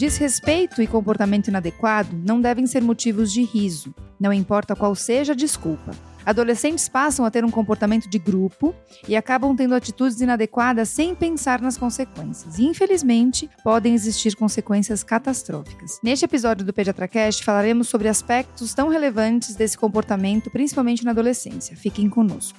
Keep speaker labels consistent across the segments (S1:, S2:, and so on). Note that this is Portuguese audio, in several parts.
S1: Desrespeito e comportamento inadequado não devem ser motivos de riso, não importa qual seja a desculpa. Adolescentes passam a ter um comportamento de grupo e acabam tendo atitudes inadequadas sem pensar nas consequências. E, infelizmente, podem existir consequências catastróficas. Neste episódio do PediatraCast, falaremos sobre aspectos tão relevantes desse comportamento, principalmente na adolescência. Fiquem conosco.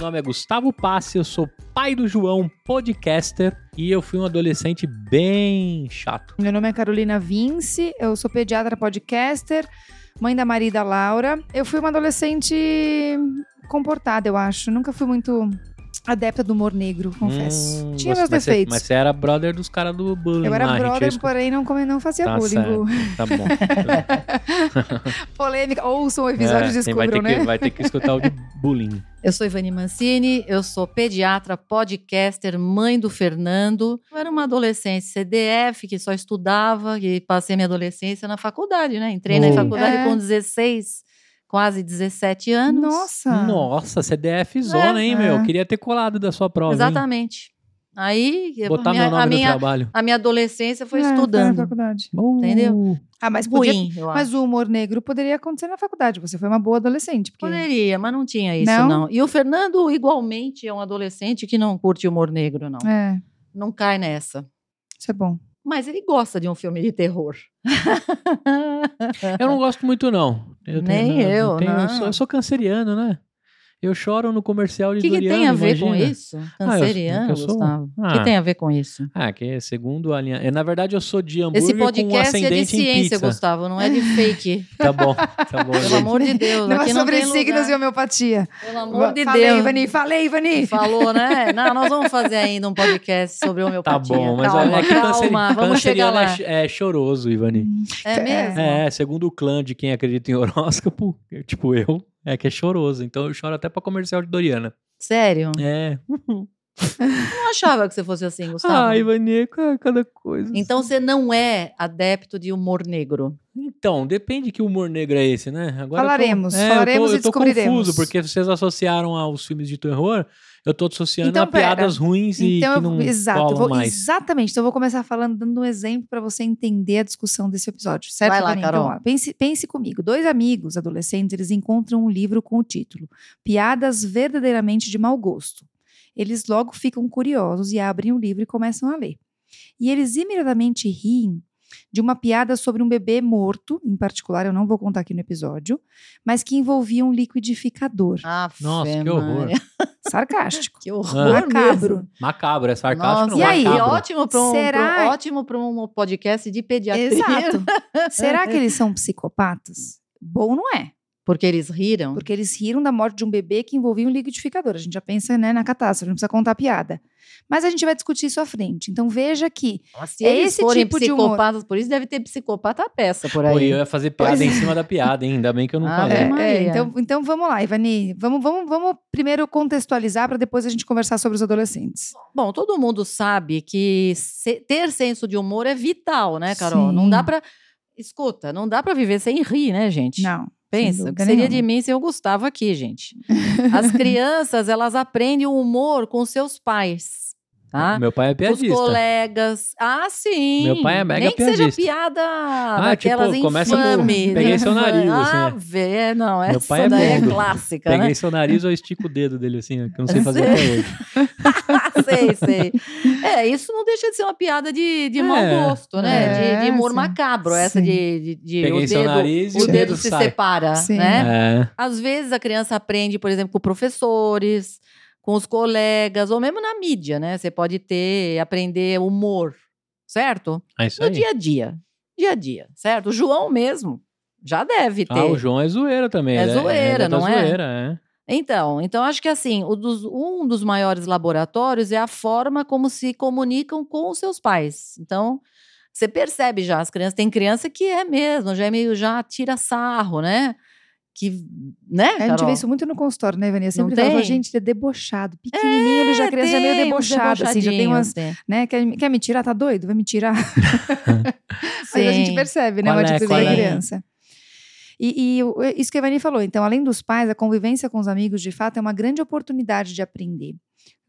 S2: nome é Gustavo Passe, eu sou pai do João, podcaster, e eu fui um adolescente bem chato.
S1: Meu nome é Carolina Vince, eu sou pediatra podcaster, mãe da Maria da Laura. Eu fui uma adolescente comportada, eu acho. Nunca fui muito adepta do humor negro, confesso. Hum, Tinha meus defeitos.
S2: Mas você, era brother dos caras do bullying.
S1: Eu era
S2: lá,
S1: brother, porém não, não fazia
S2: tá
S1: bullying.
S2: Certo. Tá bom.
S1: Polêmica. Ouçam o episódio é, e descubram,
S2: vai ter
S1: né?
S2: Que, vai ter que escutar o de bullying.
S3: Eu sou Ivani Mancini, eu sou pediatra, podcaster, mãe do Fernando. Eu era uma adolescente CDF que só estudava e passei minha adolescência na faculdade, né? Entrei oh. na faculdade é. com 16 quase 17 anos.
S1: Nossa!
S2: Nossa, CDF zona, é, hein, meu? É. Queria ter colado da sua prova.
S3: Exatamente. Hein? Aí,
S2: Botar
S3: minha,
S2: meu nome
S3: a minha,
S2: no trabalho.
S3: A minha adolescência foi é, estudando.
S1: Foi na faculdade.
S3: Uh. Entendeu?
S1: Ah, mas podia, Ruim, Mas o humor negro poderia acontecer na faculdade. Você foi uma boa adolescente. Porque...
S3: Poderia, mas não tinha isso, não? não? E o Fernando, igualmente, é um adolescente que não curte humor negro, não.
S1: É.
S3: Não cai nessa.
S1: Isso é bom.
S3: Mas ele gosta de um filme de terror.
S2: eu não gosto muito, não.
S3: Eu Nem tenho, eu,
S2: tenho,
S3: não.
S2: Eu sou, eu sou canceriano, né? Eu choro no comercial de
S3: O que, que tem a ver
S2: imagina?
S3: com isso? Canceriano, ah, eu, eu sou... Gustavo. O ah, que tem a ver com isso?
S2: Ah, que segundo a linha... É, na verdade, eu sou de hambúrguer
S3: Esse podcast
S2: com é
S3: de ciência, Gustavo, não é de fake.
S2: tá bom, tá bom.
S3: Pelo amor de Deus.
S1: Não
S3: é
S1: sobre signos e homeopatia.
S3: Pelo amor de
S1: falei,
S3: Deus.
S1: Ivani, falei, Ivani.
S3: Falou, né? Não, nós vamos fazer ainda um podcast sobre homeopatia.
S2: Tá bom, mas
S3: calma,
S2: é que
S3: calma, vamos chegar lá.
S2: É, é choroso, Ivani.
S3: É mesmo?
S2: É, segundo o clã de quem acredita em horóscopo, tipo eu, é que é choroso. Então eu choro até pra comercial de Doriana.
S3: Sério?
S2: É.
S3: Não achava que você fosse assim, Gustavo.
S2: Ah, Ivani, cada coisa.
S3: Então você não é adepto de humor negro.
S2: Então, depende que humor negro é esse, né?
S1: Agora falaremos,
S2: eu tô, é,
S1: falaremos
S2: eu tô,
S1: e descobriremos.
S2: Eu tô confuso, porque vocês associaram aos filmes de terror, eu tô associando então, a pera. piadas ruins e
S1: então,
S2: que não
S1: exato,
S2: vou,
S1: mais. Exatamente, então eu vou começar falando, dando um exemplo para você entender a discussão desse episódio, certo?
S3: Vai lá, Carol.
S1: Então, ó, pense, pense comigo, dois amigos adolescentes, eles encontram um livro com o título Piadas Verdadeiramente de Mau Gosto. Eles logo ficam curiosos e abrem o livro e começam a ler. E eles imediatamente riem de uma piada sobre um bebê morto, em particular, eu não vou contar aqui no episódio, mas que envolvia um liquidificador.
S3: Ah,
S2: Nossa, que horror.
S1: Sarcástico.
S3: Que horror.
S1: Macabro.
S3: Mesmo.
S2: Macabro, é sarcástico.
S3: Nossa,
S2: não,
S3: e aí,
S2: macabro.
S3: ótimo para um,
S1: Será...
S3: pra, ótimo para um podcast de pediatria.
S1: Exato. Será que eles são psicopatas? Bom, não é.
S3: Porque eles riram?
S1: Porque eles riram da morte de um bebê que envolvia um liquidificador. A gente já pensa né, na catástrofe, não precisa contar piada. Mas a gente vai discutir isso à frente. Então veja que
S3: se é esse tipo de humor. Por isso deve ter psicopata a peça por aí.
S2: Pô, eu ia fazer piada em cima da piada, hein? ainda bem que eu não
S3: ah,
S2: falei.
S1: É, é, então, então vamos lá, Ivani. Vamos, vamos, vamos primeiro contextualizar para depois a gente conversar sobre os adolescentes.
S3: Bom, todo mundo sabe que se, ter senso de humor é vital, né, Carol?
S1: Sim.
S3: Não dá para Escuta, não dá para viver sem rir, né, gente?
S1: Não.
S3: Pensa, o que seria de mim se eu Gustavo aqui, gente? As crianças, elas aprendem o humor com seus pais. Tá?
S2: Meu pai é piadista.
S3: Os colegas. Ah, sim.
S2: Meu pai é mega
S3: Nem que
S2: piadista.
S3: seja piada
S2: ah,
S3: daquelas
S2: tipo, começa
S3: infames.
S2: com, Peguei seu nariz, assim.
S3: Ah, vê, não, essa
S2: Meu pai é
S3: daí é clássica,
S2: Peguei
S3: né?
S2: seu nariz ou estico o dedo dele, assim, que eu não sei fazer até hoje.
S3: sei, sei. É, isso não deixa de ser uma piada de, de mau
S2: É,
S3: gosto, né?
S1: é,
S3: de, de humor
S1: sim.
S3: macabro, essa
S1: Sim.
S3: de, de, de
S2: Peguei
S3: o
S2: seu
S3: dedo,
S2: nariz e
S3: o
S2: o
S3: dedo se
S2: sai.
S3: separa,
S1: Sim.
S3: né?
S2: É.
S3: Às vezes a criança aprende, por exemplo, com professores, com os colegas, ou mesmo na mídia, né? Você pode ter, aprender humor, certo?
S2: É isso
S3: No
S2: aí.
S3: dia a dia. Dia a dia, certo? O João mesmo já deve ter.
S2: Ah, o João é zoeira também.
S3: É
S2: ele
S3: zoeira,
S2: da
S3: não é?
S2: zoeira, é?
S3: Então, então acho que assim, o dos- um dos maiores laboratórios é a forma como se comunicam com os seus pais. Então, você percebe já, as crianças, tem criança que é mesmo, já é meio, já tira sarro, né? que, né,
S1: A gente vê isso muito no consultório, né? Eu sempre falo,
S3: tem?
S1: gente, ele é debochado. Pequenininho, ele já a criança já é meio
S3: tem
S1: debochado, assim, já tem umas,
S3: debochadinhos,
S1: né? Quer, quer me tirar? Tá doido? Vai me tirar? Mas a gente percebe, né,
S2: Qual
S1: o
S2: é,
S1: atitude da
S3: é?
S1: criança. E, e isso que a Ivani falou, então, além dos pais, a convivência com os amigos, de fato, é uma grande oportunidade de aprender.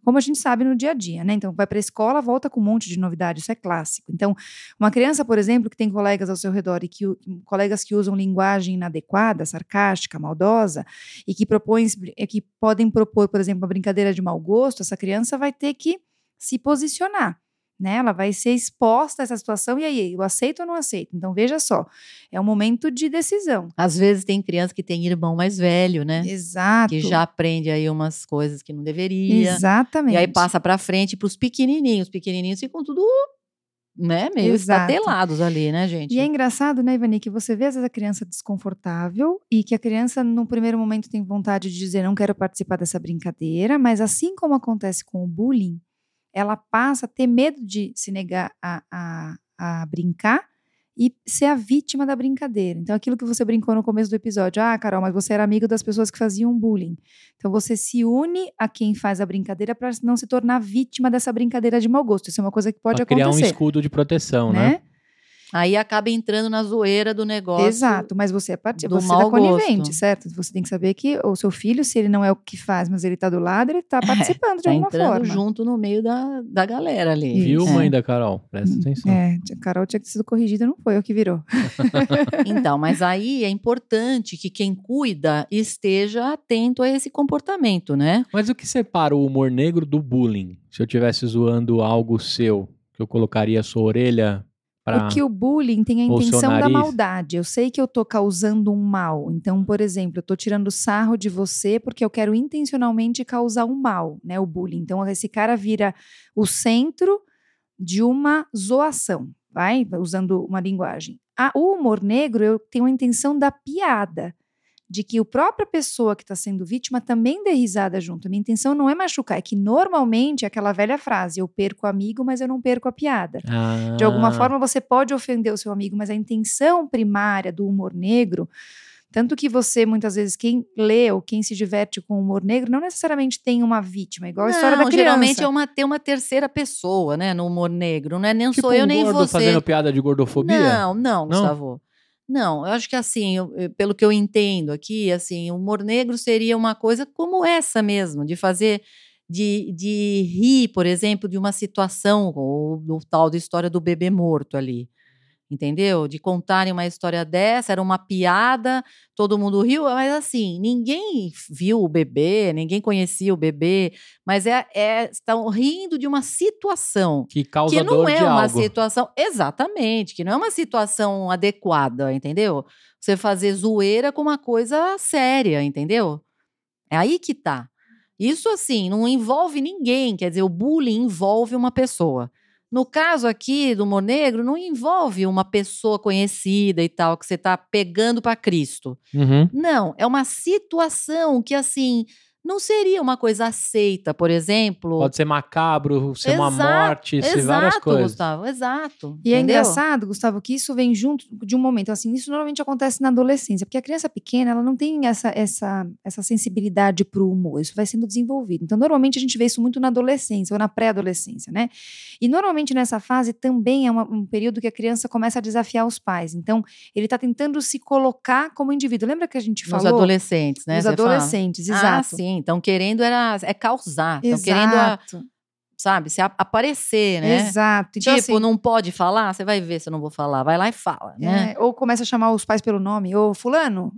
S1: Como a gente sabe no dia a dia, né? Então, vai para a escola, volta com um monte de novidade, isso é clássico. Então, uma criança, por exemplo, que tem colegas ao seu redor e que colegas que usam linguagem inadequada, sarcástica, maldosa, e que propõem, que podem propor, por exemplo, uma brincadeira de mau gosto, essa criança vai ter que se posicionar. Né? Ela vai ser exposta a essa situação, e aí, eu aceito ou não aceito? Então, veja só, é um momento de decisão.
S3: Às vezes tem criança que tem irmão mais velho, né?
S1: Exato.
S3: Que já aprende aí umas coisas que não deveria.
S1: Exatamente.
S3: E aí passa pra frente pros pequenininhos. Os pequenininhos ficam tudo, né, meio
S1: Exato.
S3: estatelados ali, né, gente?
S1: E é engraçado, né, Ivani, que você vê às vezes a criança desconfortável e que a criança, num primeiro momento, tem vontade de dizer não quero participar dessa brincadeira, mas assim como acontece com o bullying, ela passa a ter medo de se negar a, a, a brincar e ser a vítima da brincadeira. Então, aquilo que você brincou no começo do episódio, ah, Carol, mas você era amigo das pessoas que faziam bullying. Então, você se une a quem faz a brincadeira para não se tornar vítima dessa brincadeira de mau gosto. Isso é uma coisa que pode
S2: pra criar um
S1: acontecer.
S2: escudo de proteção, né?
S1: né?
S3: Aí acaba entrando na zoeira do negócio.
S1: Exato, mas você é parte,
S3: do
S1: você tá
S3: mau
S1: conivente,
S3: gosto.
S1: certo? Você tem que saber que o seu filho, se ele não é o que faz, mas ele tá do lado, ele tá participando de
S3: Tá
S1: alguma
S3: entrando
S1: forma.
S3: junto no meio da, da galera ali.
S2: Viu,
S3: É.
S2: mãe da Carol? Presta atenção.
S1: É, a Carol tinha que ter sido corrigida, não foi o que virou.
S3: Então, mas aí é importante que quem cuida esteja atento a esse comportamento, né?
S2: Mas o que separa o humor negro do bullying? Se eu estivesse zoando algo seu, que eu colocaria a sua orelha.
S1: Porque o bullying tem a intenção da maldade. Eu sei que eu tô causando um mal. Então, por exemplo, eu tô tirando sarro de você porque eu quero intencionalmente causar um mal, né? O bullying. Então, esse cara vira o centro de uma zoação, vai? Usando uma linguagem. Ah, o humor negro, eu tenho a intenção da piada. De que a própria pessoa que está sendo vítima também dê risada junto. A minha intenção não é machucar, é que normalmente é aquela velha frase: eu perco o amigo, mas eu não perco a piada.
S2: Ah,
S1: De alguma forma, você pode ofender o seu amigo, mas a intenção primária do humor negro, tanto que você, muitas vezes, quem lê ou quem se diverte com o humor negro, não necessariamente tem uma vítima, igual a história da
S3: Não,
S1: criança.
S3: geralmente é uma, tem uma terceira pessoa, né, no humor negro. Não é nem
S2: tipo
S3: sou eu
S2: um
S3: nem
S2: gordo
S3: você.
S2: fazendo piada de gordofobia?
S3: Não, não,
S2: Não?
S3: Gustavo. Não, eu acho que assim, eu- eu- pelo que eu entendo aqui, assim, o humor negro seria uma coisa como essa mesmo, de fazer, de, de rir, por exemplo, de uma situação, ou do tal da história do bebê morto ali. Entendeu? De contarem uma história dessa, era uma piada, todo mundo riu, mas assim, ninguém viu o bebê, ninguém conhecia o bebê, mas é, é estão rindo de uma situação
S2: Que
S3: que
S2: causador
S3: não é uma
S2: algo.
S3: situação exatamente, que não é uma situação adequada, entendeu? Você fazer zoeira com uma coisa séria, entendeu? É aí que tá. Isso assim, não envolve ninguém, quer dizer, o bullying envolve uma pessoa. No caso aqui do humor negro, não envolve uma pessoa conhecida e tal que você tá pegando para Cristo.
S2: Uhum.
S3: Não, é uma situação que assim não seria uma coisa aceita, por exemplo.
S2: Pode ser macabro, ser uma
S3: Exato,
S2: morte, ser várias
S3: Exato,
S2: coisas.
S3: Gustavo, exato.
S1: E é
S3: entendeu?
S1: engraçado, Gustavo, que isso vem junto de um momento. Assim, isso normalmente acontece na adolescência, porque a criança pequena ela não tem essa, essa, essa sensibilidade para o humor. Isso vai sendo desenvolvido. Então, normalmente a gente vê isso muito na adolescência ou na pré-adolescência, né? E normalmente nessa fase também é uma- um período que a criança começa a desafiar os pais. Então, ele está tentando se colocar como indivíduo. Lembra que a gente falou?
S3: adolescentes, né?
S1: Os
S3: você fala?
S1: adolescentes,
S3: Ah,
S1: exato.
S3: Sim. Estão querendo era, é causar. Estão querendo, a-
S1: Exato.
S3: sabe, se a- aparecer, né?
S1: Exato. Então,
S3: tipo,
S1: assim,
S3: não pode falar? Você vai ver se eu não vou falar. Vai lá e fala, né?
S1: É, ou começa a chamar os pais pelo nome, ô fulano,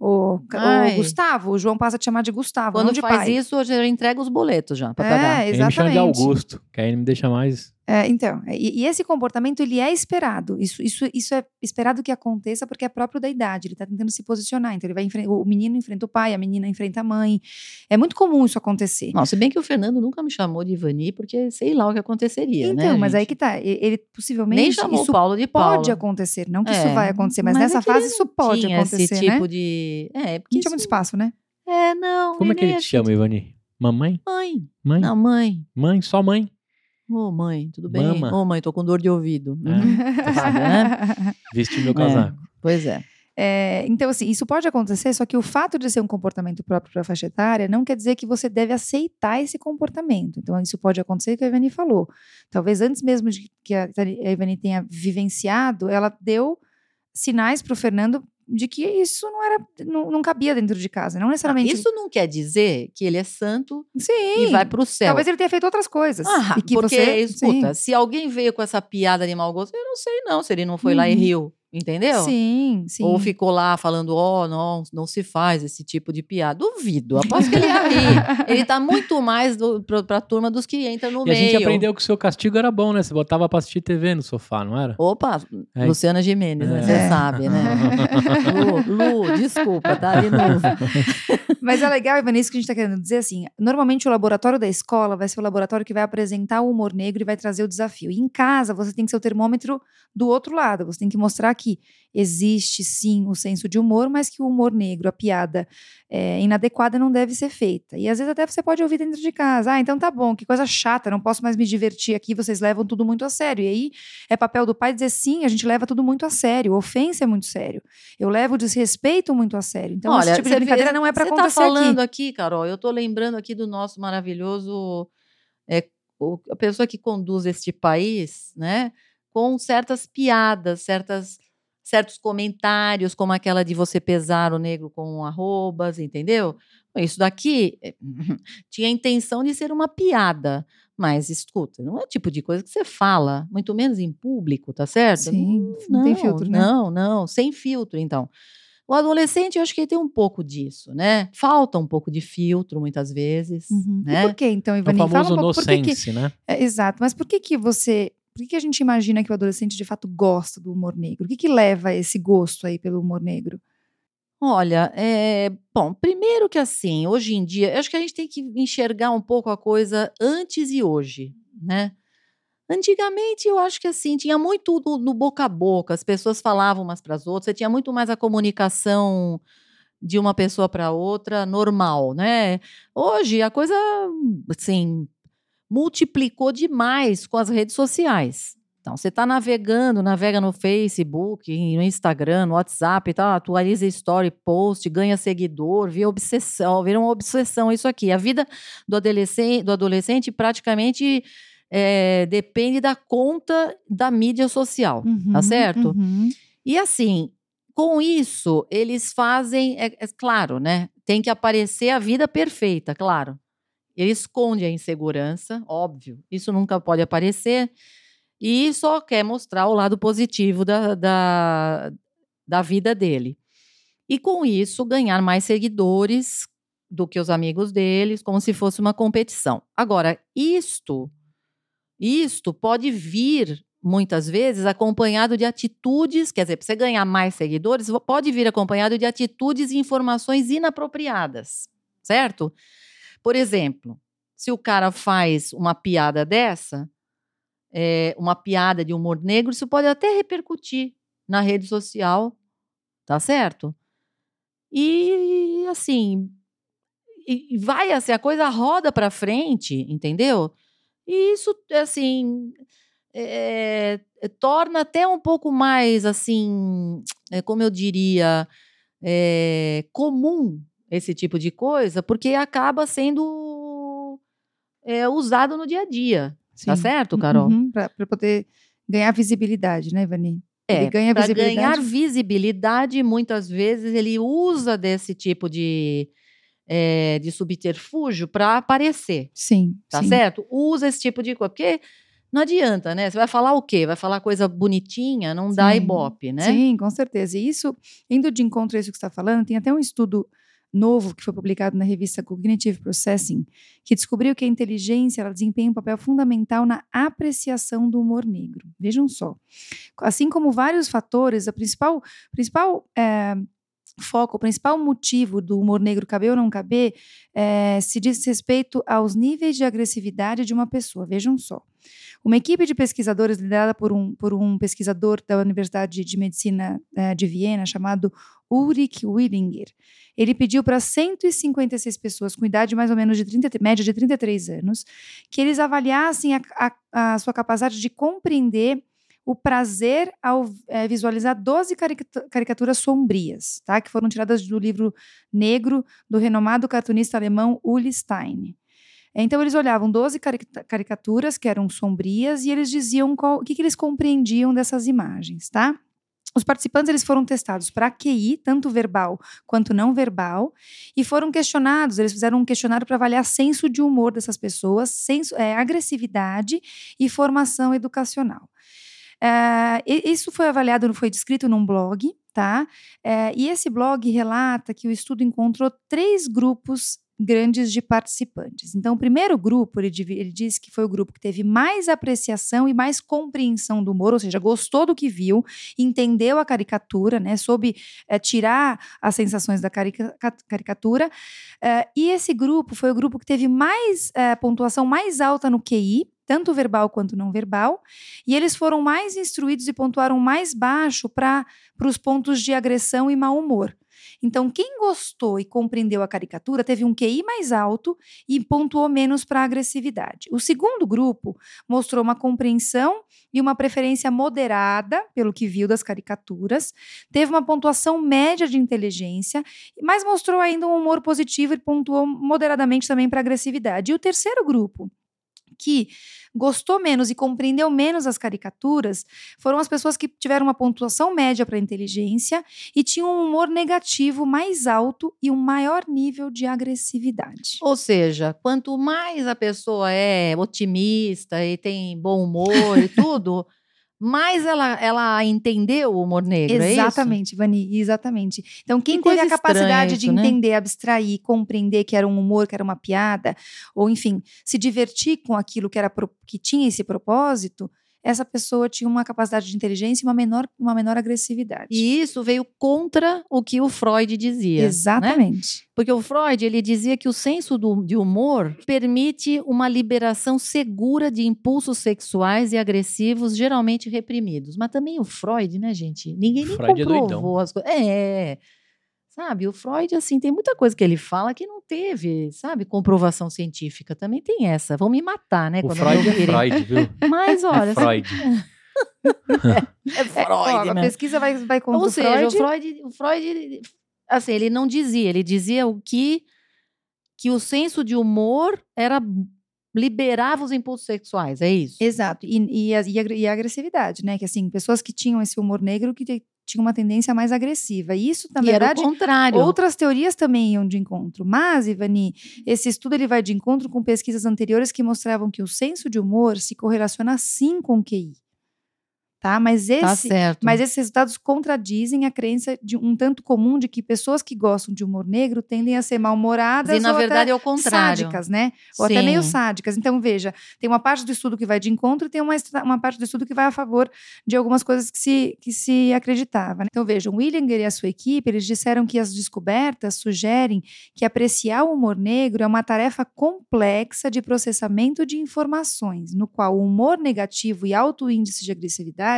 S3: Ai.
S1: Gustavo, o João passa a te chamar de Gustavo,
S3: Quando
S1: não de
S3: faz
S1: pai.
S3: isso, eu já entrego os boletos já pra pagar.
S1: É,
S2: Ele me chama de
S1: exatamente.
S2: Augusto, que aí ele me deixa mais...
S1: É, então, e, e esse comportamento ele é esperado. Isso, isso, isso é esperado que aconteça porque é próprio da idade. Ele está tentando se posicionar. Então ele vai o menino enfrenta o pai, a menina enfrenta a mãe. É muito comum isso acontecer.
S3: Não, se bem que o Fernando nunca me chamou de Ivani, porque sei lá o que aconteceria,
S1: então,
S3: né?
S1: mas aí
S3: gente?
S1: que tá. Ele possivelmente
S3: Nem chamou
S1: isso
S3: o Paulo de
S1: pode
S3: Paulo.
S1: acontecer. Não que
S3: É,
S1: isso vai acontecer, mas,
S3: mas
S1: nessa
S3: é
S1: fase isso pode
S3: Tinha
S1: acontecer,
S3: esse
S1: né?
S3: tipo de... É, porque
S1: tinha muito
S3: isso-
S1: espaço, né?
S3: É, não.
S2: Como é que ele te
S3: acho
S2: chama, Ivani? Mamãe?
S3: Mãe.
S2: Mãe?
S3: Não, mãe.
S2: Mãe? Só mãe?
S3: Ô, mãe, tudo bem? Ô, mãe, tô com dor de ouvido.
S2: É.
S3: Sabe, né?
S2: Veste meu
S3: É.
S2: casaco.
S3: Pois é.
S1: É, então, assim, isso pode acontecer, só que o fato de ser um comportamento próprio para a faixa etária não quer dizer que você deve aceitar esse comportamento. Então, isso pode acontecer, que a Ivani falou. Talvez antes mesmo de que a Ivani tenha vivenciado, ela deu sinais para o Fernando de que isso não era não, não, cabia dentro de casa, não necessariamente.
S3: Ah, isso não quer dizer que ele é santo
S1: sim,
S3: e vai para o céu.
S1: Talvez ele tenha feito outras coisas.
S3: Ah,
S1: e que
S3: porque,
S1: você,
S3: escuta,
S1: sim.
S3: se alguém veio com essa piada de mau gosto, eu não sei não, se ele não foi uhum. lá e riu. Entendeu?
S1: Sim, sim.
S3: Ou ficou lá falando, ó, oh, não, não se faz esse tipo de piada. Duvido, aposto que ele ia rir. ele tá muito mais do, pra, pra turma dos que entram no
S2: e
S3: meio.
S2: a gente aprendeu que o seu castigo era bom, né? Você botava pra assistir TV no sofá, não era?
S3: Opa, é. Luciana Gimenez, né? Você é. sabe, né? Lu, Lu, desculpa, tá? De novo.
S1: Mas é legal, Ivan, isso que a gente tá querendo dizer, assim, normalmente o laboratório da escola vai ser o laboratório que vai apresentar o humor negro e vai trazer o desafio. E em casa, você tem que ser o termômetro do outro lado. Você tem que mostrar que existe sim o senso de humor, mas que o humor negro, a piada é, inadequada não deve ser feita. E às vezes até você pode ouvir dentro de casa. Ah, então tá bom, que coisa chata, não posso mais me divertir aqui, vocês levam tudo muito a sério. E aí é papel do pai dizer sim, a gente leva tudo muito a sério. Ofensa é muito sério. Eu levo o desrespeito muito a sério. Então,
S3: Olha,
S1: esse tipo de brincadeira não é para acontecer.
S3: Você tá falando
S1: aqui.
S3: aqui, Carol, eu tô lembrando aqui do nosso maravilhoso. É, a pessoa que conduz este país, né? com certas piadas, certas, certos comentários, como aquela de você pesar o negro com arrobas, entendeu? Isso daqui eh, tinha a intenção de ser uma piada. Mas escuta, não é o tipo de coisa que você fala, muito menos em público, tá certo?
S1: Sim, não, não tem filtro, né?
S3: Não, não, sem filtro, então. O adolescente, eu acho que ele tem um pouco disso, né? Falta um pouco de filtro, muitas vezes.
S1: Uhum.
S3: Né?
S1: E por que, então, Ivani?
S2: O famoso
S1: Fala um
S2: no
S1: pouco, que
S2: sense, né?
S1: É, exato, mas por que que você por que, que a gente imagina que o adolescente de fato gosta do humor negro? O que, que leva a esse gosto aí pelo humor negro?
S3: Olha, é, bom, primeiro que assim, hoje em dia, eu acho que a gente tem que enxergar um pouco a coisa antes e hoje, né? Antigamente, eu acho que assim, tinha muito no, no boca a boca, as pessoas falavam umas para as outras, você tinha muito mais a comunicação de uma pessoa para outra normal, né? Hoje a coisa, assim, multiplicou demais com as redes sociais. Então, você está navegando, navega no Facebook, no Instagram, no WhatsApp e tal, atualiza story, post, ganha seguidor, vira obsessão, vira uma obsessão isso aqui. A vida do adolescente, do adolescente praticamente é, depende da conta da mídia social, tá
S1: Uhum,
S3: tá certo?
S1: uhum.
S3: E assim, com isso, eles fazem, é, é claro, né? Tem que aparecer a vida perfeita, claro. Ele esconde a insegurança, óbvio, isso nunca pode aparecer, e só quer mostrar o lado positivo da, da, da vida dele. E com isso, ganhar mais seguidores do que os amigos deles, como se fosse uma competição. Agora, isto, isto pode vir muitas vezes acompanhado de atitudes, quer dizer, para você ganhar mais seguidores, pode vir acompanhado de atitudes e informações inapropriadas, certo? Por exemplo, se o cara faz uma piada dessa, é, uma piada de humor negro, isso pode até repercutir na rede social, tá certo? E assim, e vai assim, a coisa roda para frente, entendeu? E isso, assim, é, é, torna até um pouco mais, assim, é, como eu diria, comum esse tipo de coisa, porque acaba sendo é, usado no dia a dia. Sim. Tá certo, Carol?
S1: Uhum, para poder ganhar visibilidade, né, Ivani?
S3: É, ganha para ganhar visibilidade, muitas vezes ele usa desse tipo de, é, de subterfúgio para aparecer.
S1: Sim.
S3: Tá
S1: sim.
S3: certo? Usa esse tipo de coisa. Porque não adianta, né? Você vai falar o quê? Vai falar coisa bonitinha, não dá
S1: Sim.
S3: ibope, né?
S1: Sim, com certeza. E isso, indo de encontro a isso que você está falando, tem até um estudo novo que foi publicado na revista Cognitive Processing, que descobriu que a inteligência ela desempenha um papel fundamental na apreciação do humor negro. Vejam só. Assim como vários fatores, a principal, principal é, foco, o principal motivo do humor negro caber ou não caber é, se diz respeito aos níveis de agressividade de uma pessoa. Vejam só. Uma equipe de pesquisadores liderada por um, por um pesquisador da Universidade de Medicina eh, de Viena chamado Ulrich Willinger. Ele pediu para 156 pessoas com idade mais ou menos de 30, média de 33 anos que eles avaliassem a, a, a sua capacidade de compreender o prazer ao é, visualizar 12 caricatura, caricaturas sombrias, tá? Que foram tiradas do livro Negro do renomado cartunista alemão Uli Stein. Então eles olhavam 12 caricaturas que eram sombrias e eles diziam o que, que eles compreendiam dessas imagens, tá? Os participantes eles foram testados para QI, tanto verbal quanto não verbal, e foram questionados. Eles fizeram um questionário para avaliar senso de humor dessas pessoas, senso, é, agressividade e formação educacional. É, isso foi avaliado, foi descrito num blog, tá? É, e esse blog relata que o estudo encontrou três grupos grandes de participantes. Então, o primeiro grupo, ele, ele diz que foi o grupo que teve mais apreciação e mais compreensão do humor, ou seja, gostou do que viu, entendeu a caricatura, né, soube é, tirar as sensações da carica caricatura. É, e esse grupo foi o grupo que teve mais é, pontuação mais alta no QI, tanto verbal quanto não verbal, e eles foram mais instruídos e pontuaram mais baixo para os pontos de agressão e mau humor. Então, quem gostou e compreendeu a caricatura teve um QI mais alto e pontuou menos para a agressividade. O segundo grupo mostrou uma compreensão e uma preferência moderada, pelo que viu das caricaturas, teve uma pontuação média de inteligência, mas mostrou ainda um humor positivo e pontuou moderadamente também para a agressividade. E o terceiro grupo, que gostou menos e compreendeu menos as caricaturas foram as pessoas que tiveram uma pontuação média para inteligência e tinham um humor negativo mais alto e um maior nível de agressividade.
S3: Ou seja, quanto mais a pessoa é otimista e tem bom humor e tudo. mais ela, ela entendeu o humor negro,
S1: é Exatamente,
S3: é
S1: Vani, exatamente. Então, quem que teve a capacidade de né? entender, né? abstrair, compreender que era um humor, que era uma piada, ou enfim, se divertir com aquilo que, era, que tinha esse propósito, essa pessoa tinha uma capacidade de inteligência e uma menor, uma menor agressividade.
S3: E isso veio contra o que o Freud dizia. Né?
S1: Exatamente.
S3: Né? Porque o Freud ele dizia que o senso do, de humor permite uma liberação segura de impulsos sexuais e agressivos geralmente reprimidos. Mas também o Freud, né, gente? Ninguém nem Freud é comprovou é as coisas. É. Sabe, o Freud, assim, tem muita coisa que ele fala que não teve, sabe, comprovação científica. Também tem essa. Vão me matar, né?
S2: O Freud é Freud, viu?
S3: Mas, olha...
S2: É Freud.
S3: é, é Freud, ó,
S1: A pesquisa vai, vai contra
S3: Ou seja,
S1: Freud.
S3: o Freud, o Freud, assim, ele não dizia, ele dizia o que, que o senso de humor era liberava os impulsos sexuais, é isso?
S1: Exato, e, e, a, e, a, agressividade, né? Que assim, pessoas que tinham esse humor negro que tinha uma tendência mais agressiva. E isso, na e verdade,
S3: era o contrário.
S1: outras teorias também iam de encontro. Mas, Ivani, esse estudo ele vai de encontro com pesquisas anteriores que mostravam que o senso de humor se correlaciona sim com o QI tá? Mas,
S3: tá
S1: esse, tá mas esses resultados contradizem a crença de um tanto comum de que pessoas que gostam de humor negro tendem a ser mal-humoradas
S3: e na
S1: ou
S3: verdade
S1: é
S3: o contrário.
S1: sádicas, né? Ou Sim. até meio sádicas. Então, veja, tem uma parte do estudo que vai de encontro e tem uma, uma parte do estudo que vai a favor de algumas coisas que se, que se acreditava. Né? Então, vejam, Willinger e a sua equipe, eles disseram que as descobertas sugerem que apreciar o humor negro é uma tarefa complexa de processamento de informações, no qual o humor negativo e alto índice de agressividade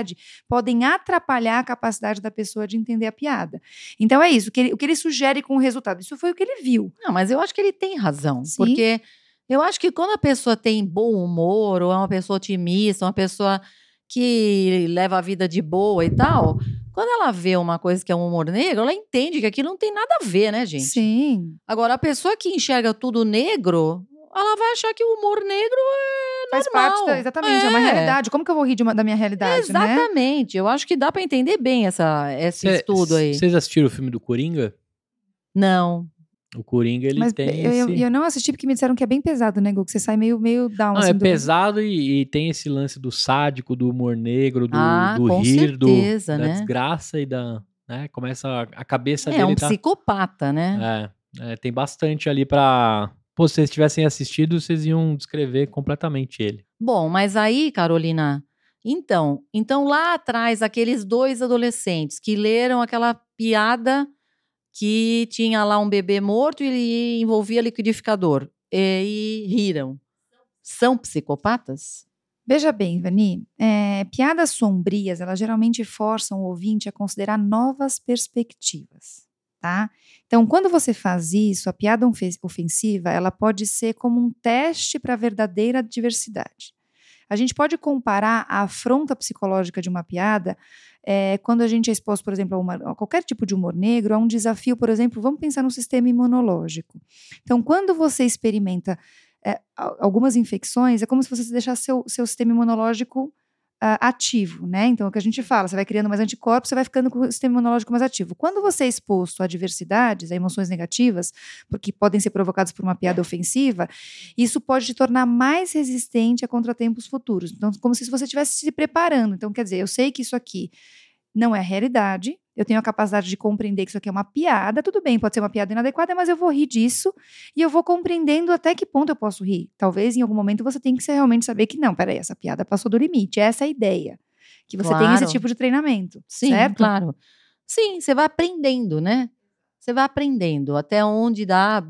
S1: podem atrapalhar a capacidade da pessoa de entender a piada. Então é isso, o que ele, o que ele sugere com o resultado. Isso foi o que ele viu.
S3: Não, mas eu acho que ele tem razão, Sim. porque eu acho que quando a pessoa tem bom humor, ou é uma pessoa otimista, uma pessoa que leva a vida de boa e tal, quando ela vê uma coisa que é um humor negro, ela entende que aquilo não tem nada a ver, né, gente?
S1: Sim.
S3: Agora, a pessoa que enxerga tudo negro, ela vai achar que o humor negro é
S1: Faz
S3: normal.
S1: parte, da, exatamente, é. é. uma realidade. Como que eu vou rir uma, da minha realidade,
S3: né? Exatamente.
S1: Né?
S3: Eu acho que dá para entender bem essa, esse Cê, estudo aí.
S2: Vocês assistiram o filme do Coringa?
S3: Não.
S2: O Coringa, ele
S1: Mas
S2: tem
S1: eu,
S2: esse...
S1: eu não assisti porque me disseram que é bem pesado, né, Gu? Que você sai meio, meio down.
S2: Não,
S1: assim,
S2: é
S1: do...
S2: pesado e, e, tem esse lance do sádico, do humor negro, do,
S3: ah,
S2: do rir,
S3: certeza,
S2: do,
S3: né?
S2: da desgraça e da... Né? Começa a, a cabeça
S3: é,
S2: dele...
S3: É um
S2: tá...
S3: psicopata, né?
S2: É, é, tem bastante ali pra... Pô, se vocês tivessem assistido, vocês iam descrever completamente ele.
S3: Bom, mas aí, Carolina, então, então lá atrás, aqueles dois adolescentes que leram aquela piada que tinha lá um bebê morto e envolvia liquidificador e, e riram. São psicopatas?
S1: Veja bem, Vani, é, piadas sombrias, elas geralmente forçam o ouvinte a considerar novas perspectivas, tá? Então, quando você faz isso, a piada ofensiva, ela pode ser como um teste para a verdadeira diversidade. A gente pode comparar a afronta psicológica de uma piada é, quando a gente é exposto, por exemplo, a, uma, a, qualquer tipo de humor negro, a um desafio, por exemplo, vamos pensar no sistema imunológico. Então, quando você experimenta é, algumas infecções, é como se você deixasse seu, seu sistema imunológico uh, ativo, né? Então, é o que a gente fala, você vai criando mais anticorpos, você vai ficando com o sistema imunológico mais ativo. Quando você é exposto a adversidades, a emoções negativas, porque podem ser provocadas por uma piada ofensiva, isso pode te tornar mais resistente a contratempos futuros. Então, como se você estivesse se preparando. Então, quer dizer, eu sei que isso aqui não é a realidade, eu tenho a capacidade de compreender que isso aqui é uma piada, tudo bem, pode ser uma piada inadequada, mas eu vou rir disso e eu vou compreendendo até que ponto eu posso rir. Talvez em algum momento você tenha que realmente saber que não, peraí, essa piada passou do limite, essa é a ideia. Que você claro. tem esse tipo de treinamento.
S3: Sim,
S1: certo?
S3: claro. Sim, você vai aprendendo, né? Você vai aprendendo até onde dá.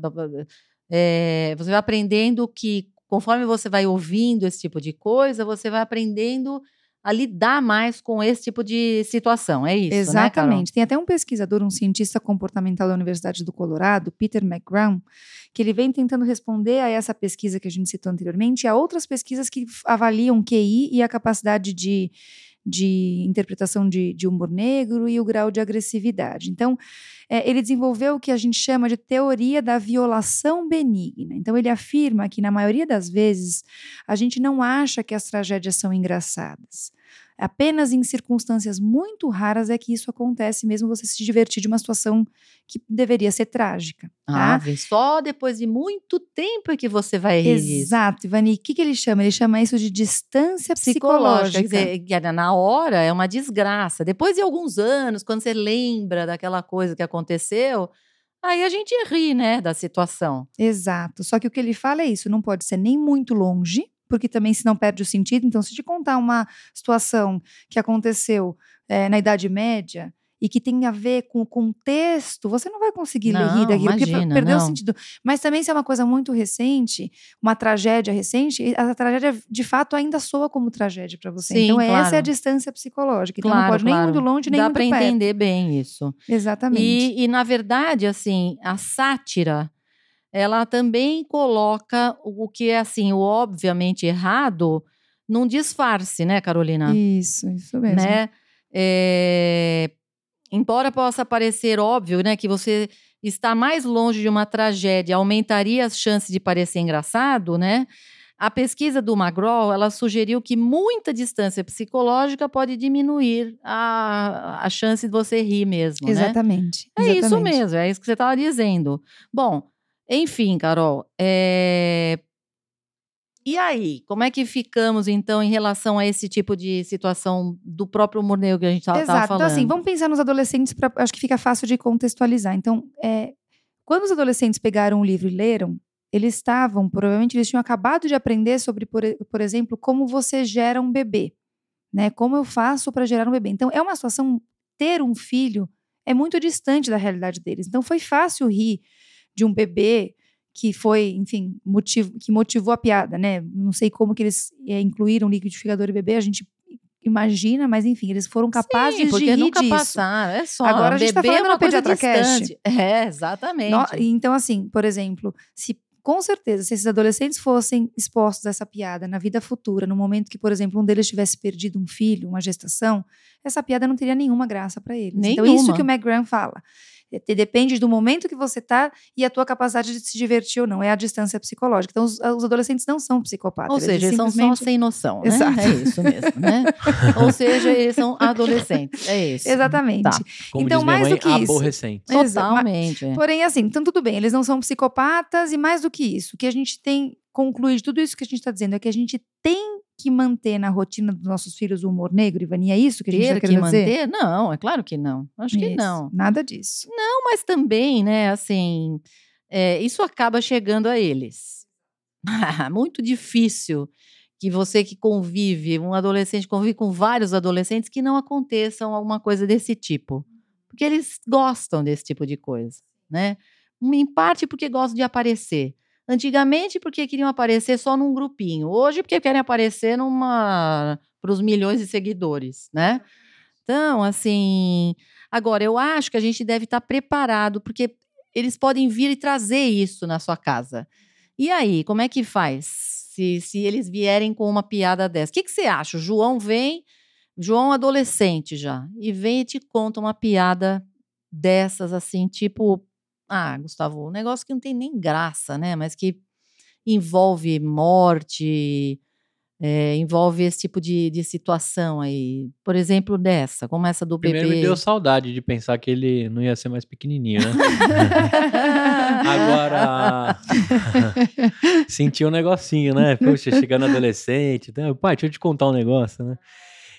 S3: É, você vai aprendendo que conforme você vai ouvindo esse tipo de coisa, você vai aprendendo a lidar mais com esse tipo de situação. É isso, né,
S1: Exatamente.
S3: Né,
S1: Tem até um pesquisador, um cientista comportamental da Universidade do Colorado, Peter McGraw, que ele vem tentando responder a essa pesquisa que a gente citou anteriormente e a outras pesquisas que avaliam QI e a capacidade de, de interpretação de, de humor negro e o grau de agressividade. Então, é, ele desenvolveu o que a gente chama de teoria da violação benigna. Então, ele afirma que, na maioria das vezes, a gente não acha que as tragédias são engraçadas. Apenas em circunstâncias muito raras é que isso acontece, mesmo você se divertir de uma situação que deveria ser trágica. Tá?
S3: Ah, vem só depois de muito tempo é que você vai rir.
S1: Exato, Ivani. O que, que ele chama? Ele chama isso de distância psicológica.
S3: psicológica. Quer dizer, na hora é uma desgraça. Depois de alguns anos, quando você lembra daquela coisa que aconteceu, Aí a gente ri, né, da situação.
S1: Exato. Só que o que ele fala é isso: não pode ser nem muito longe, porque também se não perde o sentido. Então, se te contar uma situação que aconteceu é, na Idade Média e que tem a ver com o contexto, você não vai conseguir
S3: não,
S1: ler daquilo,
S3: imagina,
S1: porque perdeu
S3: não.
S1: o sentido. Mas também se é uma coisa muito recente, uma tragédia recente, a tragédia de fato ainda soa como tragédia para você.
S3: Sim,
S1: então
S3: claro.
S1: essa é a distância psicológica. Então
S3: Claro,
S1: não pode
S3: claro.
S1: nem muito longe, nem
S3: Dá
S1: muito
S3: para
S1: perto.
S3: entender bem isso.
S1: Exatamente.
S3: E, e, na verdade, assim, a sátira, ela também coloca o que é, assim, o obviamente errado num disfarce, né, Carolina?
S1: Isso, isso mesmo.
S3: Né? É, embora possa parecer óbvio, né, que você está mais longe de uma tragédia aumentaria as chances de parecer engraçado, né? A pesquisa do McGraw, ela sugeriu que muita distância psicológica pode diminuir a, a chance de você rir mesmo, né?
S1: Exatamente.
S3: É isso
S1: exatamente.
S3: mesmo, é isso que você estava dizendo. Bom, enfim, Carol, é... e aí, como é que ficamos então em relação a esse tipo de situação do próprio humor negro que a gente estava
S1: Exato.
S3: falando?
S1: Então, assim, vamos pensar nos adolescentes, pra, acho que fica fácil de contextualizar. Então, é, quando os adolescentes pegaram o livro e leram, eles estavam, provavelmente, eles tinham acabado de aprender sobre, por, por exemplo, como você gera um bebê, né? Como eu faço para gerar um bebê. Então, é uma situação, ter um filho é muito distante da realidade deles. Então, foi fácil rir de um bebê que foi, enfim, motivo, que motivou a piada, né? Não sei como que eles é, incluíram liquidificador e bebê, a gente imagina, mas enfim, eles foram capazes
S3: Sim, porque
S1: de rir
S3: nunca
S1: disso.
S3: passaram. É só.
S1: Agora a gente tá
S3: bebê
S1: falando
S3: é uma coisa distante. É, exatamente.
S1: No- então, assim, por exemplo, se com certeza, se esses adolescentes fossem expostos a essa piada na vida futura, no momento que, por exemplo, um deles tivesse perdido um filho, uma gestação, essa piada não teria nenhuma graça para eles. Então,
S3: Nenhuma.
S1: isso que o McGrath fala. É, Depende do momento que você tá e a tua capacidade de se divertir ou não. É a distância psicológica. Então, os, os adolescentes não são psicopatas.
S3: Ou seja, eles são só
S1: simplesmente-
S3: sem noção, né?
S1: Exato.
S3: É isso mesmo, né? Ou seja, eles são adolescentes. É isso.
S1: Exatamente.
S3: Tá.
S2: Como
S1: Então,
S2: diz minha
S1: mais
S2: mãe,
S1: do que isso.
S2: aborrecente.
S3: Totalmente. é.
S1: Porém, assim, então tudo bem, eles não são psicopatas e mais do que isso, o que a gente tem concluído de tudo isso que a gente está dizendo é que a gente tem que manter na rotina dos nossos filhos o humor negro, Ivani, é isso que a gente
S3: Ter
S1: está
S3: que
S1: dizer?
S3: manter? Não, é claro que não. Acho que
S1: Isso,
S3: não.
S1: Nada disso.
S3: Não, mas também, né, assim, é, isso acaba chegando a eles. Muito difícil que você que convive, um adolescente convive com vários adolescentes, que não aconteçam alguma coisa desse tipo. Porque eles gostam desse tipo de coisa, né? Em parte porque gostam de aparecer. Antigamente porque queriam aparecer só num grupinho. Hoje porque querem aparecer numa para os milhões de seguidores, né? Então, assim, agora eu acho que a gente deve estar preparado porque eles podem vir e trazer isso na sua casa. E aí, como é que faz? Se, se eles vierem com uma piada dessa. O que, que você acha? O João vem, João adolescente já, e vem e te conta uma piada dessas, assim, tipo. Ah, Gustavo, um negócio que não tem nem graça, né? Mas que envolve morte, é, envolve esse tipo de, de situação aí. Por exemplo, dessa, como essa do
S2: Primeiro
S3: bebê.
S2: me deu saudade de pensar que ele não ia ser mais pequenininho, né? Agora, senti um negocinho, né? Poxa, chegando adolescente. Né? Pai, deixa eu te contar um negócio, né?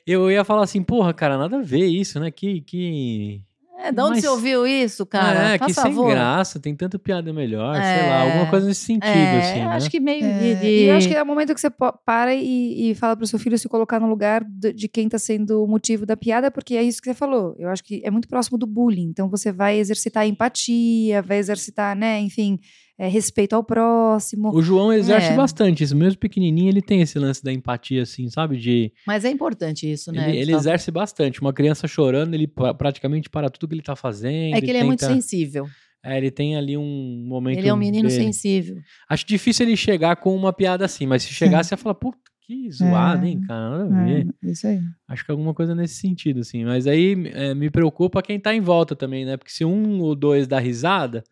S2: Eu ia falar assim, porra, cara, nada a ver isso, né? Que, que,
S3: É, de onde
S2: Mas-
S3: você ouviu isso, cara?
S2: é,
S3: Faz
S2: que sem
S3: favor.
S2: graça, tem tanta piada melhor, sei
S3: É.
S2: lá, alguma coisa nesse sentido,
S3: É,
S2: assim,
S3: eu
S2: né?
S3: acho que meio
S1: É,
S3: de,
S1: E eu acho que é o momento que você para e, e fala pro seu filho se colocar no lugar de quem tá sendo o motivo da piada, porque é isso que você falou. Eu acho que é muito próximo do bullying. Então você vai exercitar empatia, vai exercitar, né, enfim, é, respeito ao próximo.
S2: O João exerce
S3: É.
S2: bastante isso, mesmo pequenininho, ele tem esse lance da empatia, assim, sabe? De
S3: Mas é importante isso, né?
S2: ele, ele
S3: Gustavo?
S2: exerce bastante. Uma criança chorando, ele pra- praticamente para tudo que ele tá fazendo.
S3: É que ele é muito
S2: tenta-
S3: sensível.
S2: É, ele tem ali um momento.
S3: Ele é um menino
S2: dele.
S3: sensível.
S2: Acho difícil ele chegar com uma piada assim, mas se chegasse, ia falar, puta, que zoado, hein, cara? Nada a ver.
S1: É, isso aí.
S2: Acho que alguma coisa nesse sentido, assim. Mas aí é, me preocupa quem tá em volta também, né? Porque se um ou dois dá risada,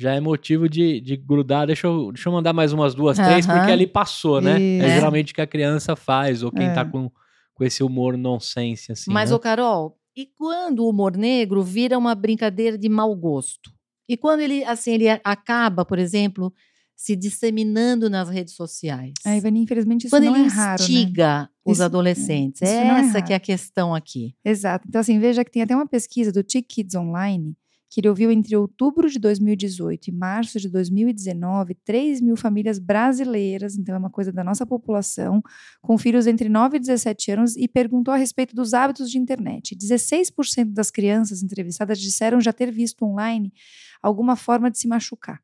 S2: já é motivo de, de grudar. Deixa eu, deixa eu mandar mais umas duas, três,
S3: Aham.
S2: porque ali passou, né?
S1: Isso.
S2: É
S3: É.
S2: geralmente o que a criança faz, ou quem
S1: É.
S2: tá com, com esse humor nonsense, assim.
S3: Mas,
S2: né?
S3: ô Carol, e quando o humor negro vira uma brincadeira de mau gosto? E quando ele, assim, ele acaba, por exemplo, se disseminando nas redes sociais?
S1: A Ivani, infelizmente, isso
S3: quando
S1: não
S3: ele
S1: é raro, né?
S3: instiga os
S1: Isso-
S3: adolescentes.
S1: isso
S3: É
S1: é
S3: essa
S1: raro.
S3: que é a questão aqui.
S1: Exato. Então, assim, veja que tem até uma pesquisa do Tick Kids Online que ele ouviu entre outubro de 2018 e março de 2019 3 mil famílias brasileiras, então é uma coisa da nossa população, com filhos entre 9 e 17 anos e perguntou a respeito dos hábitos de internet. 16% das crianças entrevistadas disseram já ter visto online alguma forma de se machucar.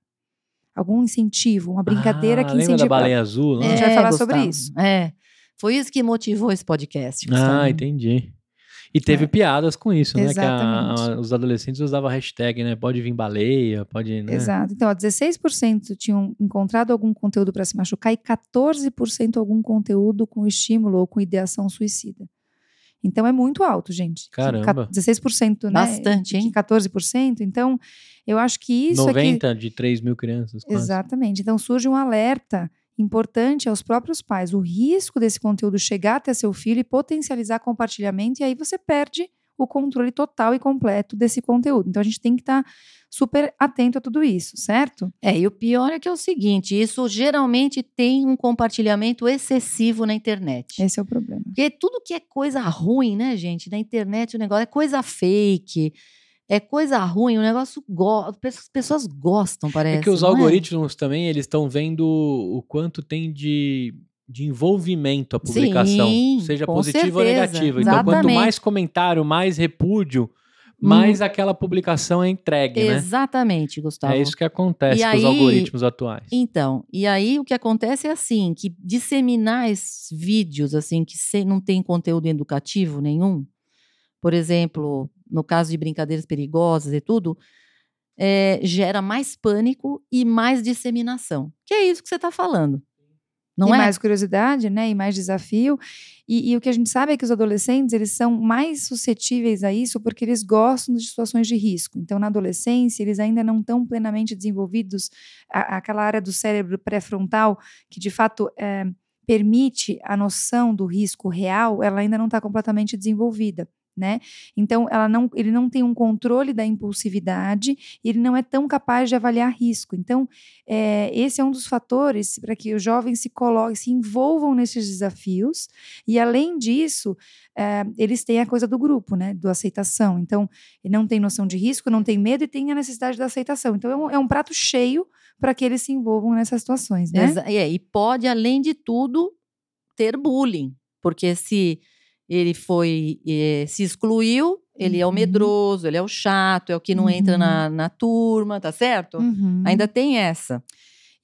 S1: Algum incentivo, uma brincadeira
S2: ah,
S1: que
S2: lembra
S1: incentiva.
S2: da baleia azul?
S1: A
S2: Né?
S1: gente vai falar sobre isso.
S3: É. Foi isso que motivou esse podcast. Gustavo.
S2: Ah, entendi. E teve
S1: É.
S2: piadas com isso, né? Que a-
S1: Exatamente.
S2: a- os adolescentes usavam a hashtag, né? Pode vir baleia, pode. Né?
S1: Exato. Então, ó, 16% tinham encontrado algum conteúdo para se machucar e 14% algum conteúdo com estímulo ou com ideação suicida. Então, é muito alto, gente.
S2: Caramba.
S1: 16%, né?
S3: Bastante, hein?
S1: Que 14%. Então, eu acho que isso aqui...
S2: 90 de 3 mil crianças. Quase.
S1: Exatamente. Então surge um alerta importante aos próprios pais, o risco desse conteúdo chegar até seu filho e potencializar compartilhamento, e aí você perde o controle total e completo desse conteúdo. Então a gente tem que estar super atento a tudo isso, certo?
S3: É, e o pior é que é o seguinte: isso geralmente tem um compartilhamento excessivo na internet.
S1: Esse é o problema.
S3: Porque tudo que é coisa ruim, né, gente? Na internet o negócio é coisa fake, é coisa ruim, o negócio go as pessoas gostam, parece.
S2: É que os
S3: não
S2: algoritmos também, eles estão vendo o quanto tem de, de envolvimento a publicação.
S3: Sim,
S2: seja
S3: com
S2: positivo ou negativo. Então, quanto
S3: exatamente.
S2: mais comentário, mais repúdio,
S3: Hum.
S2: mais aquela publicação é entregue, né?
S3: Exatamente, Gustavo.
S2: É isso que acontece
S3: E
S2: com os
S3: aí-
S2: algoritmos atuais.
S3: Então, e aí o que acontece é assim, que disseminar esses vídeos assim que não tem conteúdo educativo nenhum, por exemplo, no caso de brincadeiras perigosas e tudo, é, gera mais pânico e mais disseminação. Que é isso que você está falando. Não
S1: e
S3: é?
S1: mais curiosidade, né? E mais desafio. E, e o que a gente sabe é que os adolescentes eles são mais suscetíveis a isso porque eles gostam de situações de risco. Então, na adolescência, eles ainda não estão plenamente desenvolvidos a- aquela área do cérebro pré-frontal que, de fato, é, permite a noção do risco real. Ela ainda não está completamente desenvolvida. Né? Então, ela não, ele não tem um controle da impulsividade, e ele não é tão capaz de avaliar risco. Então, é, esse é um dos fatores para que os jovens se coloquem, se envolvam nesses desafios. E além disso, é, eles têm a coisa do grupo, né? Do aceitação. Então, ele não tem noção de risco, não tem medo e tem a necessidade da aceitação. Então, é um, é um prato cheio para que eles se envolvam nessas situações, né?
S3: Exa- é, e pode, além de tudo, ter bullying. Porque se ele foi, eh, se excluiu, ele é o
S1: Uhum.
S3: medroso, ele é o chato, é o que não entra
S1: Uhum.
S3: na, na turma, tá certo?
S1: Uhum.
S3: Ainda tem essa.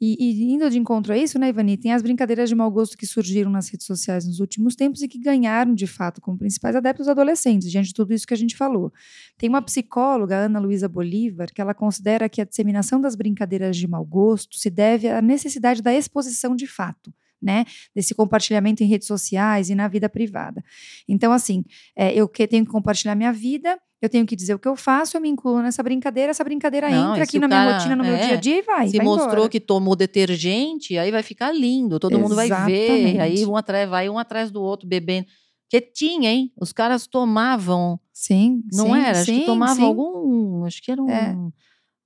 S1: E, e indo de encontro a isso, né, Ivani, tem as brincadeiras de mau gosto que surgiram nas redes sociais nos últimos tempos e que ganharam, de fato, como principais adeptos adolescentes, diante de tudo isso que a gente falou. Tem uma psicóloga, Ana Luísa Bolívar, que ela considera que a disseminação das brincadeiras de mau gosto se deve à necessidade da exposição de fato. Né? Desse compartilhamento em redes sociais e na vida privada. Então, assim, é, eu que tenho que compartilhar minha vida, eu tenho que dizer o que eu faço, eu me incluo nessa brincadeira, essa brincadeira
S3: Não,
S1: entra aqui na minha rotina, no meu
S3: é,
S1: dia a dia e vai.
S3: Se
S1: vai
S3: mostrou
S1: embora.
S3: que tomou detergente, aí vai ficar lindo, todo mundo vai ver.
S1: Exatamente.
S3: Aí um atrás, vai um atrás do outro bebendo. Porque tinha, hein? Os caras tomavam,
S1: Sim,
S3: não
S1: sim,
S3: era? Acho
S1: sim,
S3: que tomavam
S1: sim.
S3: algum. Acho que era um.
S1: É.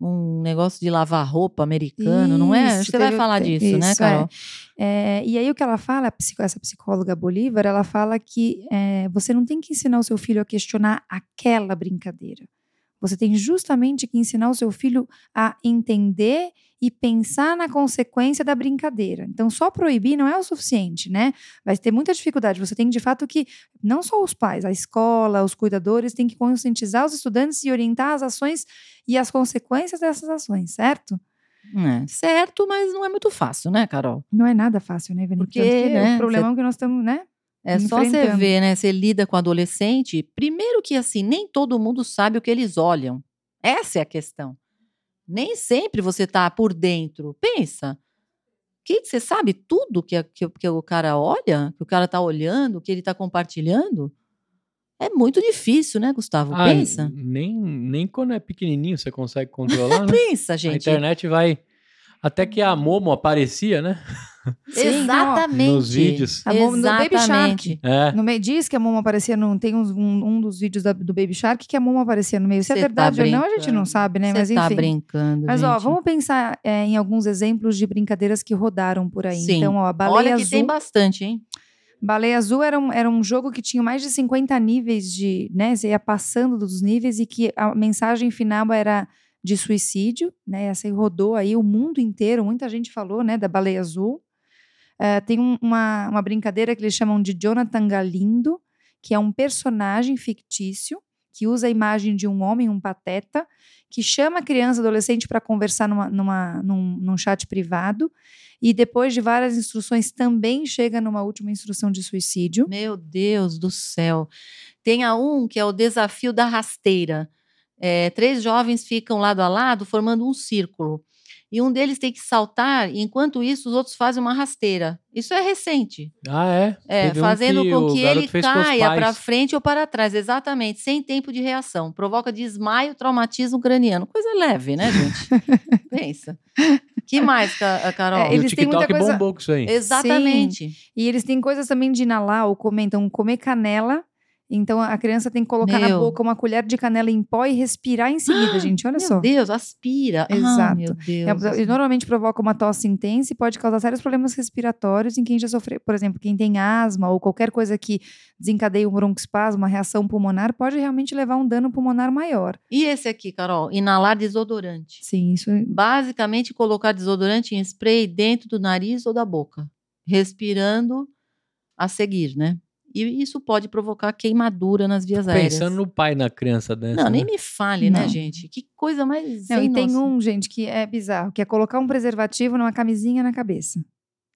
S3: Um negócio de lavar roupa americano, não é? Acho
S1: Isso,
S3: que você vai falar disso, né,
S1: isso, é.
S3: Carol?
S1: É, e aí o que ela fala, essa psicóloga Bolívar, ela fala que é, você não tem que ensinar o seu filho a questionar aquela brincadeira. Você tem justamente que ensinar o seu filho a entender e pensar na consequência da brincadeira. Então, só proibir não é o suficiente, né? Vai ter muita dificuldade. Você tem, de fato, que, não só os pais, a escola, os cuidadores, têm que conscientizar os estudantes e orientar as ações e as consequências dessas ações, certo?
S3: É, certo, mas não é muito fácil, né, Carol?
S1: Não é nada fácil, né, Vani?
S3: Porque,
S1: Tanto que
S3: né,
S1: o problemão que nós estamos, né?
S3: É só você ver, né? Você lida com adolescente. Primeiro que assim, nem todo mundo sabe o que eles olham. Essa é a questão. Nem sempre você tá por dentro. Pensa. Que você sabe tudo que, a- que, que o cara olha, que o cara tá olhando, que ele tá compartilhando? É muito difícil, né, Gustavo?
S2: Ah,
S3: Pensa.
S2: Nem, nem quando é pequenininho você consegue controlar, né?
S3: Pensa,
S2: A
S3: gente.
S2: internet vai. Até que a Momo aparecia, né?
S1: Sim,
S3: Exatamente.
S2: Nos vídeos.
S1: A Momo- no Baby
S3: Exatamente.
S2: É.
S1: No meio diz que a Momo aparecia num tem um, um dos vídeos da- do Baby Shark que a Momo aparecia no meio. Se é
S3: Cê tá
S1: verdade ou não, a gente não sabe, né?
S3: Você
S1: Mas
S3: tá
S1: enfim.
S3: brincando,
S1: Mas ó,
S3: gente.
S1: vamos pensar é, em alguns exemplos de brincadeiras que rodaram por aí.
S3: Sim.
S1: Então, ó, a baleia
S3: Olha que
S1: azul.
S3: tem bastante, hein?
S1: Baleia Azul era um, era um jogo que tinha mais de 50 níveis de, né, você ia passando dos níveis e que a mensagem final era de suicídio, né, essa aí rodou aí o mundo inteiro, muita gente falou, né, da Baleia Azul. Eh, tem um- uma, uma brincadeira que eles chamam de Jonathan Galindo, que é um personagem fictício que usa a imagem de um homem, um pateta, que chama a criança, adolescente para conversar numa, numa, num, num chat privado e depois de várias instruções também chega numa última instrução de suicídio.
S3: Meu Deus do céu. Tem a um que é o desafio da rasteira. É, três jovens ficam lado a lado formando um círculo. E um deles tem que saltar, e enquanto isso, os outros fazem uma rasteira. Isso é recente.
S2: Ah, é?
S3: É,
S2: Teve um
S3: fazendo
S2: que
S3: com que ele caia para frente ou para trás, exatamente, sem tempo de reação. Provoca desmaio, traumatismo craniano. Coisa leve, né, gente? Pensa. Que mais, Ca- Carol?
S1: É, eles
S2: o
S1: têm muita
S2: TikTok
S1: coisa-
S2: bombou com isso aí.
S3: Exatamente.
S1: E eles têm coisas também de inalar ou comer, então comer canela. Então a criança tem que colocar na
S3: Meu.
S1: boca uma colher de canela em pó e respirar em seguida, gente. Olha
S3: Meu
S1: só.
S3: Deus, aspira. Ah,
S1: Exato.
S3: meu Deus.
S1: É, normalmente provoca uma tosse intensa e pode causar sérios problemas respiratórios em quem já sofreu, por exemplo, quem tem asma ou qualquer coisa que desencadeie um broncoespasmo, uma reação pulmonar, pode realmente levar a um dano pulmonar maior.
S3: E esse aqui, Carol? Inalar desodorante.
S1: Sim, isso é
S3: Basicamente, colocar desodorante em spray dentro do nariz ou da boca, respirando a seguir, né? E isso pode provocar queimadura nas vias aéreas.
S2: Pensando no pai na criança dessa.
S3: Não, nem
S2: né?
S3: me fale, né,
S1: Não.
S3: gente? Que coisa mais.
S1: Não, e tem um, gente, que é bizarro, que é colocar um preservativo numa camisinha na cabeça.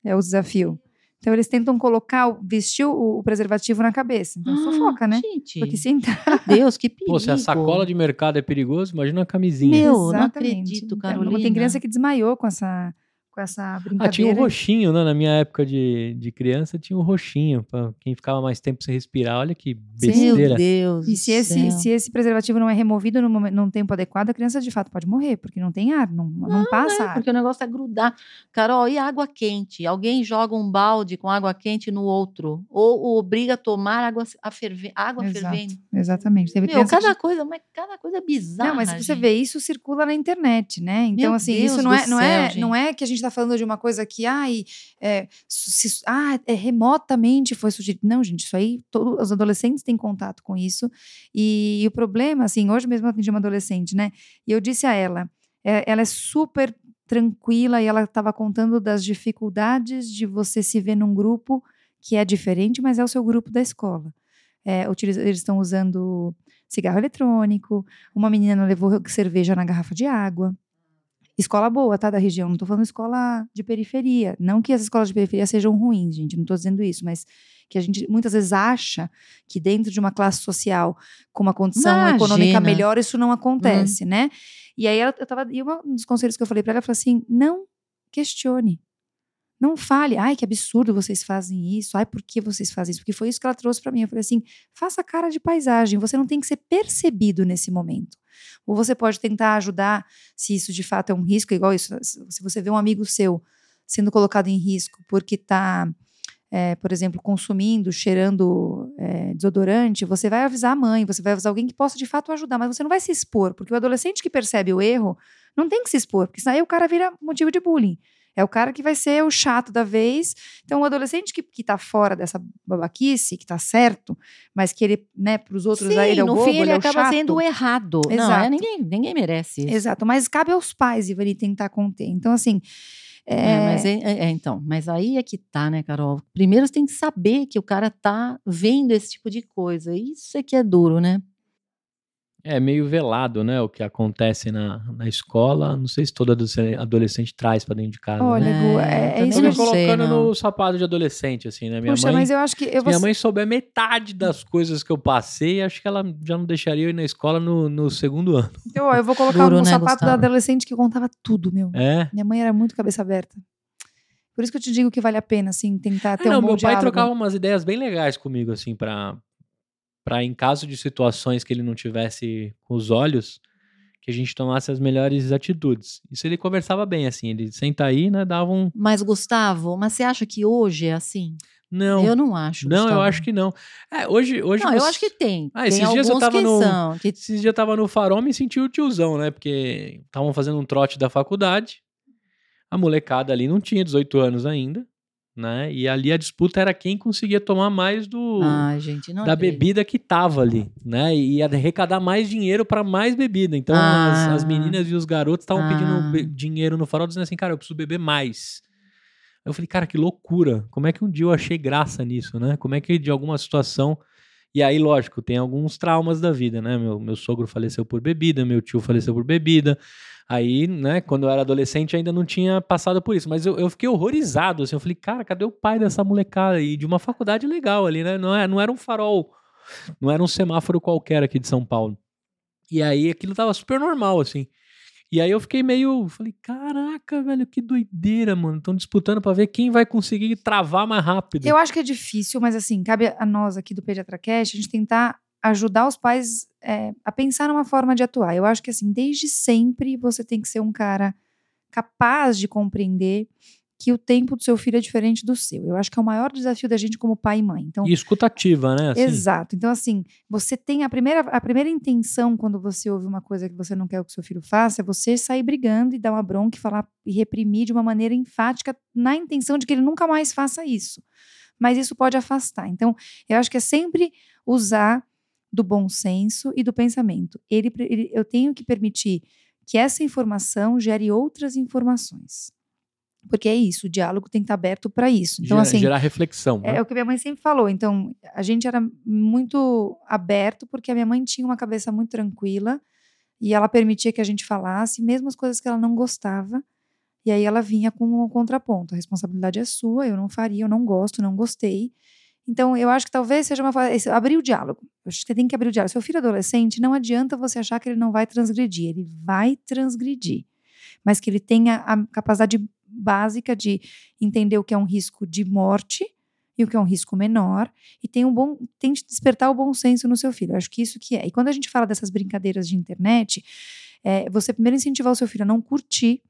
S1: É o desafio. Então eles tentam colocar, vestir o, o preservativo na cabeça. Então
S3: Ah,
S1: sufoca, né?
S3: Gente,
S1: Porque se entrar.
S3: meu Deus, que perigo.
S2: Pô, se a sacola de mercado é perigoso, imagina uma camisinha.
S3: Meu, não
S1: Exatamente.
S3: acredito,
S1: Então,
S3: Carolina.
S1: Tem criança que desmaiou com essa, com essa brincadeira.
S2: Ah, tinha um roxinho, né? Na minha época de, de criança, tinha um roxinho. Pra quem ficava mais tempo sem respirar. Olha que
S3: Meu
S2: besteira.
S3: Deus.
S1: E se esse, se esse preservativo não é removido no momen- num tempo adequado, a criança de fato pode morrer, porque não tem ar, não, não, passa ar.
S3: Porque o negócio é grudar. Carol, e água quente? Alguém joga um balde com água quente no outro. Ou, ou obriga a tomar água, a ferver, água
S1: Exato,
S3: fervendo.
S1: Exatamente. Teve
S3: Meu,
S1: criança que-
S3: cada coisa, mas cada coisa bizarra.
S1: Não, mas você
S3: gente.
S1: vê, isso circula na internet, né? Então,
S3: Meu
S1: assim,
S3: Deus
S1: isso não é, não,
S3: céu,
S1: é,
S3: gente.
S1: não é que a gente está falando de uma coisa que, ai, é, se- ah, é, remotamente foi sugerido. Não, gente, isso aí, todos os adolescentes têm contato com isso. E, o problema, assim, hoje mesmo eu atendi uma adolescente, né? E eu disse a ela, é, ela é super tranquila e ela estava contando das dificuldades de você se ver num grupo que é diferente, mas é o seu grupo da escola. É, eles estão usando cigarro eletrônico, uma menina levou cerveja na garrafa de água. Escola boa, tá? Da região. Não tô falando escola de periferia. Não que as escolas de periferia sejam ruins, gente. Não tô dizendo isso, mas que a gente muitas vezes acha que dentro de uma classe social com uma condição
S3: Imagina.
S1: econômica melhor, isso não acontece, né? E aí ela, eu tava. E um dos conselhos que eu falei para ela, falei assim: não questione. Não fale, ai, que absurdo vocês fazem isso, ai, por que vocês fazem isso? Porque foi isso que ela trouxe para mim. Eu falei assim: faça cara de paisagem, você não tem que ser percebido nesse momento. Ou você pode tentar ajudar, se isso de fato é um risco, igual isso, se você vê um amigo seu sendo colocado em risco porque está, é, por exemplo, consumindo, cheirando é, desodorante, você vai avisar a mãe, você vai avisar alguém que possa de fato ajudar, mas você não vai se expor, porque o adolescente que percebe o erro não tem que se expor, porque senão aí o cara vira motivo de bullying. É o cara que vai ser o chato da vez. Então, o adolescente que, que tá fora dessa babaquice, que tá certo, mas que ele, né, pros outros
S3: Sim,
S1: aí ele é o
S3: no
S1: bobo,
S3: fim ele,
S1: ele é
S3: acaba
S1: chato.
S3: sendo o errado. Não,
S1: Exato.
S3: é, ninguém, ninguém merece isso.
S1: Exato, mas cabe aos pais, Ivani, tentar conter. Então, assim. É,
S3: É, mas é, é- é, então, mas aí é que tá, né, Carol? Primeiro você tem que saber que o cara tá vendo esse tipo de coisa. Isso é que é duro, né?
S2: É meio velado, né? O que acontece na, na escola. Não sei se todo adolescente, traz pra dentro de casa.
S1: Olha,
S2: né?
S1: Gu,
S3: É,
S1: é, é
S3: também
S1: isso
S2: Eu
S1: que
S2: me
S1: eu
S3: sei,
S2: colocando
S3: não.
S2: no sapato de adolescente, assim, né? Minha
S1: Puxa,
S2: mãe.
S1: mas eu acho que. Eu
S2: Se minha
S1: vou-
S2: mãe souber metade das coisas que eu passei, acho que ela já não deixaria eu ir na escola no, no segundo ano.
S1: eu, ó, eu vou colocar
S3: Duro,
S1: no
S3: né,
S1: sapato do
S3: Gustavo?
S1: adolescente que contava tudo, meu.
S2: É.
S1: Minha mãe era muito cabeça aberta. Por isso que eu te digo que vale a pena, assim, tentar ter
S2: É, não,
S1: um bom
S2: meu pai
S1: diálogo.
S2: trocava umas ideias bem legais comigo, assim, pra, pra em caso de situações que ele não tivesse com os olhos, que a gente tomasse as melhores atitudes. Isso ele conversava bem, assim, ele senta aí, né, dava um...
S3: Mas, Gustavo, mas você acha que hoje é assim?
S2: Não,
S3: Eu não acho.
S2: não, eu
S3: Gustavo.
S2: acho que não. É, hoje, hoje
S3: Não, eu
S2: você-
S3: acho que tem.
S2: Ah,
S3: tem
S2: esses dias eu tava
S3: que
S2: no-
S3: são. Que
S2: Esses dias eu tava no farol me senti o tiozão, né? Porque estavam fazendo um trote da faculdade. A molecada ali não tinha 18 anos ainda, né? E ali a disputa era quem conseguia tomar mais do
S3: Ai, gente,
S2: da
S3: acredito.
S2: bebida que tava ali, né? E arrecadar mais dinheiro pra mais bebida. Então as,
S3: Ah.
S2: as meninas e os garotos estavam
S3: Ah.
S2: pedindo dinheiro no farol, dizendo assim, cara, eu preciso beber mais. Eu falei, cara, que loucura. Como é que um dia eu achei graça nisso, né? Como é que de alguma situação. E aí, lógico, tem alguns traumas da vida, né? Meu, meu sogro faleceu por bebida, meu tio faleceu por bebida. Aí, né, quando eu era adolescente, ainda não tinha passado por isso. Mas eu, eu fiquei horrorizado, assim. Eu falei, cara, cadê o pai dessa molecada? E de uma faculdade legal ali, né? Não, é, não era um farol, não era um semáforo qualquer aqui de São Paulo. E aí aquilo tava super normal, assim. E aí eu fiquei meio. Falei, caraca, velho, que doideira, mano. Estão disputando pra ver quem vai conseguir travar mais rápido.
S1: Eu acho que é difícil, mas assim, cabe a nós aqui do PediatraCast a gente tentar ajudar os pais é, a pensar numa forma de atuar. Eu acho que assim, desde sempre você tem que ser um cara capaz de compreender que o tempo do seu filho é diferente do seu. Eu acho que é o maior desafio da gente como pai e mãe. Então,
S2: E escutativa, né? assim.
S1: Exato. Então, assim, você tem a primeira, a primeira intenção quando você ouve uma coisa que você não quer que o seu filho faça, é você sair brigando e dar uma bronca e falar e reprimir de uma maneira enfática na intenção de que ele nunca mais faça isso. Mas isso pode afastar. Então, eu acho que é sempre usar do bom senso e do pensamento. Ele, ele- eu tenho que permitir que essa informação gere outras informações. Porque é isso, o diálogo tem que estar aberto para isso. Então,
S2: Gera-
S1: assim,
S2: gerar reflexão. né?
S1: é o que minha mãe sempre falou. Então, a gente era muito aberto, porque a minha mãe tinha uma cabeça muito tranquila e ela permitia que a gente falasse, mesmo as coisas que ela não gostava. E aí ela vinha com um contraponto. A responsabilidade é sua, eu não faria, eu não gosto, não gostei. Então, eu acho que talvez seja uma esse- abrir o diálogo. Eu acho que você tem que abrir o diálogo. Seu filho adolescente, não adianta você achar que ele não vai transgredir. Ele vai transgredir. Mas que ele tenha a capacidade básica de entender o que é um risco de morte e o que é um risco menor e tem um bom tente despertar o bom senso no seu filho. Eu acho que isso que é. E quando a gente fala dessas brincadeiras de internet, é, você primeiro incentivar o seu filho a não curtir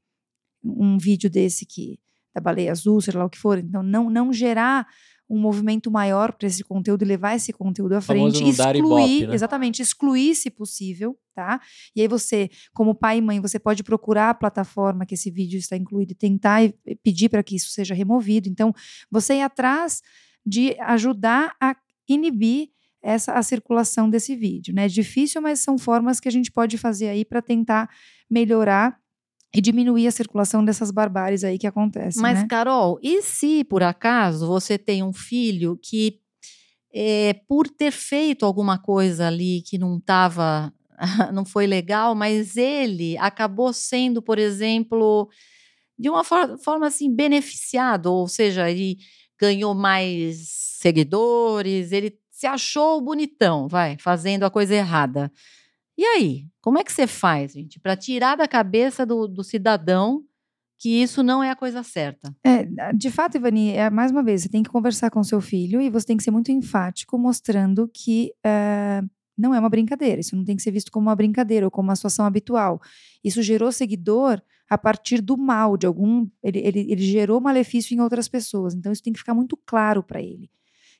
S1: um vídeo desse que da baleia azul, sei lá o que for. Então não não gerar um movimento maior para esse conteúdo e levar esse conteúdo à frente, excluir,
S2: ibope, né?
S1: exatamente, excluir se possível, tá? E aí você, como pai e mãe, você pode procurar a plataforma que esse vídeo está incluído e tentar pedir para que isso seja removido. Então, você ir atrás de ajudar a inibir essa a circulação desse vídeo, né? É difícil, mas são formas que a gente pode fazer aí para tentar melhorar e diminuir a circulação dessas barbáries aí que acontecem,
S3: Mas,
S1: né?
S3: Carol, e se por acaso você tem um filho que, é, por ter feito alguma coisa ali que não estava, não foi legal, mas ele acabou sendo, por exemplo, de uma for- forma assim, beneficiado, ou seja, ele ganhou mais seguidores, ele se achou bonitão, vai, fazendo a coisa errada. E aí, como é que você faz, gente, para tirar da cabeça do, do cidadão que isso não é a coisa certa.
S1: É, de fato, Ivani, é, mais uma vez, você tem que conversar com seu filho e você tem que ser muito enfático, mostrando que é, não é uma brincadeira. Isso não tem que ser visto como uma brincadeira ou como uma situação habitual. Isso gerou seguidor a partir do mal de algum. Ele, ele, ele gerou malefício em outras pessoas. Então, isso tem que ficar muito claro para ele.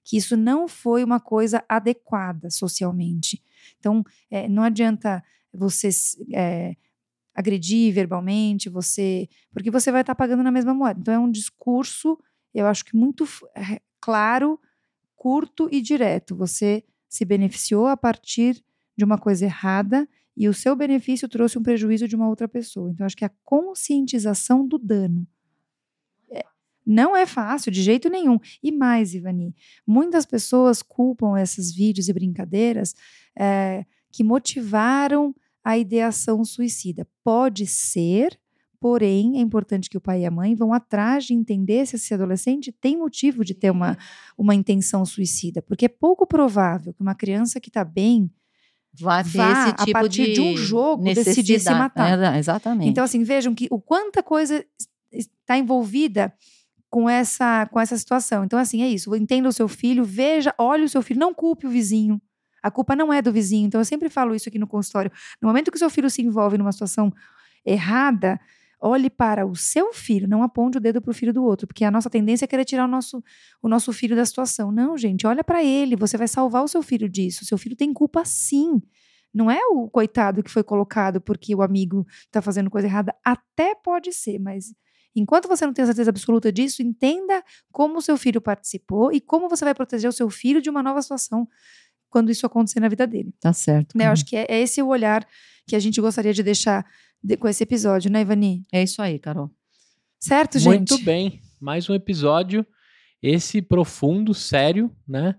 S1: Que isso não foi uma coisa adequada socialmente. Então, é, não adianta você é, agredir verbalmente, você. Porque você vai estar pagando na mesma moeda. Então, é um discurso, eu acho que muito é, claro, curto e direto. Você se beneficiou a partir de uma coisa errada e o seu benefício trouxe um prejuízo de uma outra pessoa. Então, acho que a conscientização do dano. Não é fácil, de jeito nenhum. E mais, Ivani, muitas pessoas culpam esses vídeos e brincadeiras é, que motivaram a ideação suicida. Pode ser, Porém, é importante que o pai e a mãe vão atrás de entender se esse adolescente tem motivo de ter uma, uma intenção suicida, porque é pouco provável que uma criança que está bem
S3: vá, vá
S1: a
S3: tipo
S1: partir de, de, um jogo decidir se matar.
S3: É, exatamente.
S1: Então, assim, vejam que o quanta coisa está envolvida com essa com essa situação. Então, assim, é isso. Entenda o seu filho, veja, olhe o seu filho, não culpe o vizinho. A culpa não é do vizinho. Então, eu sempre falo isso aqui no consultório. No momento que o seu filho se envolve numa situação errada, olhe para o seu filho, não aponte o dedo para o filho do outro, porque a nossa tendência é querer tirar o nosso, o nosso filho da situação. Não, gente, olha para ele, você vai salvar o seu filho disso. Seu filho tem culpa sim. Não é o coitado que foi colocado porque o amigo está fazendo coisa errada. Até pode ser, mas enquanto você não tem certeza absoluta disso, entenda como o seu filho participou e como você vai proteger o seu filho de uma nova situação quando isso acontecer na vida dele.
S3: Tá certo.
S1: Né? Eu acho que é, é esse o olhar que a gente gostaria de deixar de, com esse episódio, né, Ivani?
S3: É isso aí, Carol.
S1: Certo, gente?
S2: Muito bem. Mais um episódio, esse profundo, sério, né?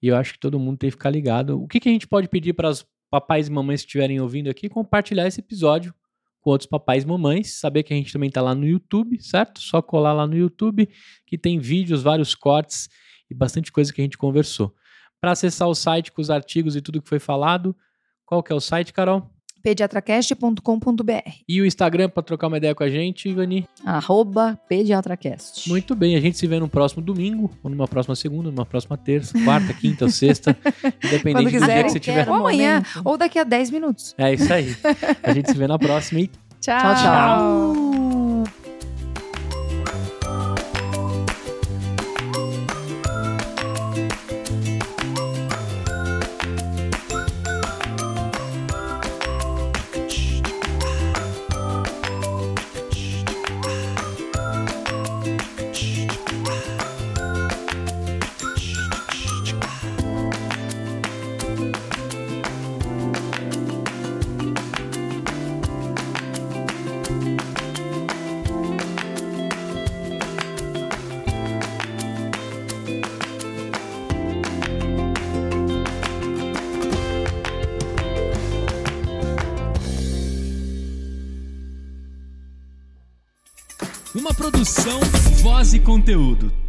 S2: E eu acho que todo mundo tem que ficar ligado. O que, que a gente pode pedir para os papais e mamães que estiverem ouvindo aqui? Compartilhar esse episódio com outros papais e mamães. Saber que a gente também está lá no YouTube, certo? Só colar lá no YouTube, que tem vídeos, vários cortes e bastante coisa que a gente conversou. Para acessar o site com os artigos e tudo que foi falado, qual que é o site, Carol?
S1: pediatracast.com.br.
S2: E o Instagram para trocar uma ideia com a gente, Ivani?
S3: Arroba pediatracast.
S2: Muito bem, a gente se vê no próximo domingo, ou numa próxima segunda, numa próxima terça, quarta, quinta ou sexta, independente
S1: quiser,
S2: do dia que você tiver.
S1: Ou amanhã, ou daqui a 10 minutos.
S2: É isso aí. A gente se vê na próxima e
S1: tchau. tchau. tchau.
S4: Conteúdo.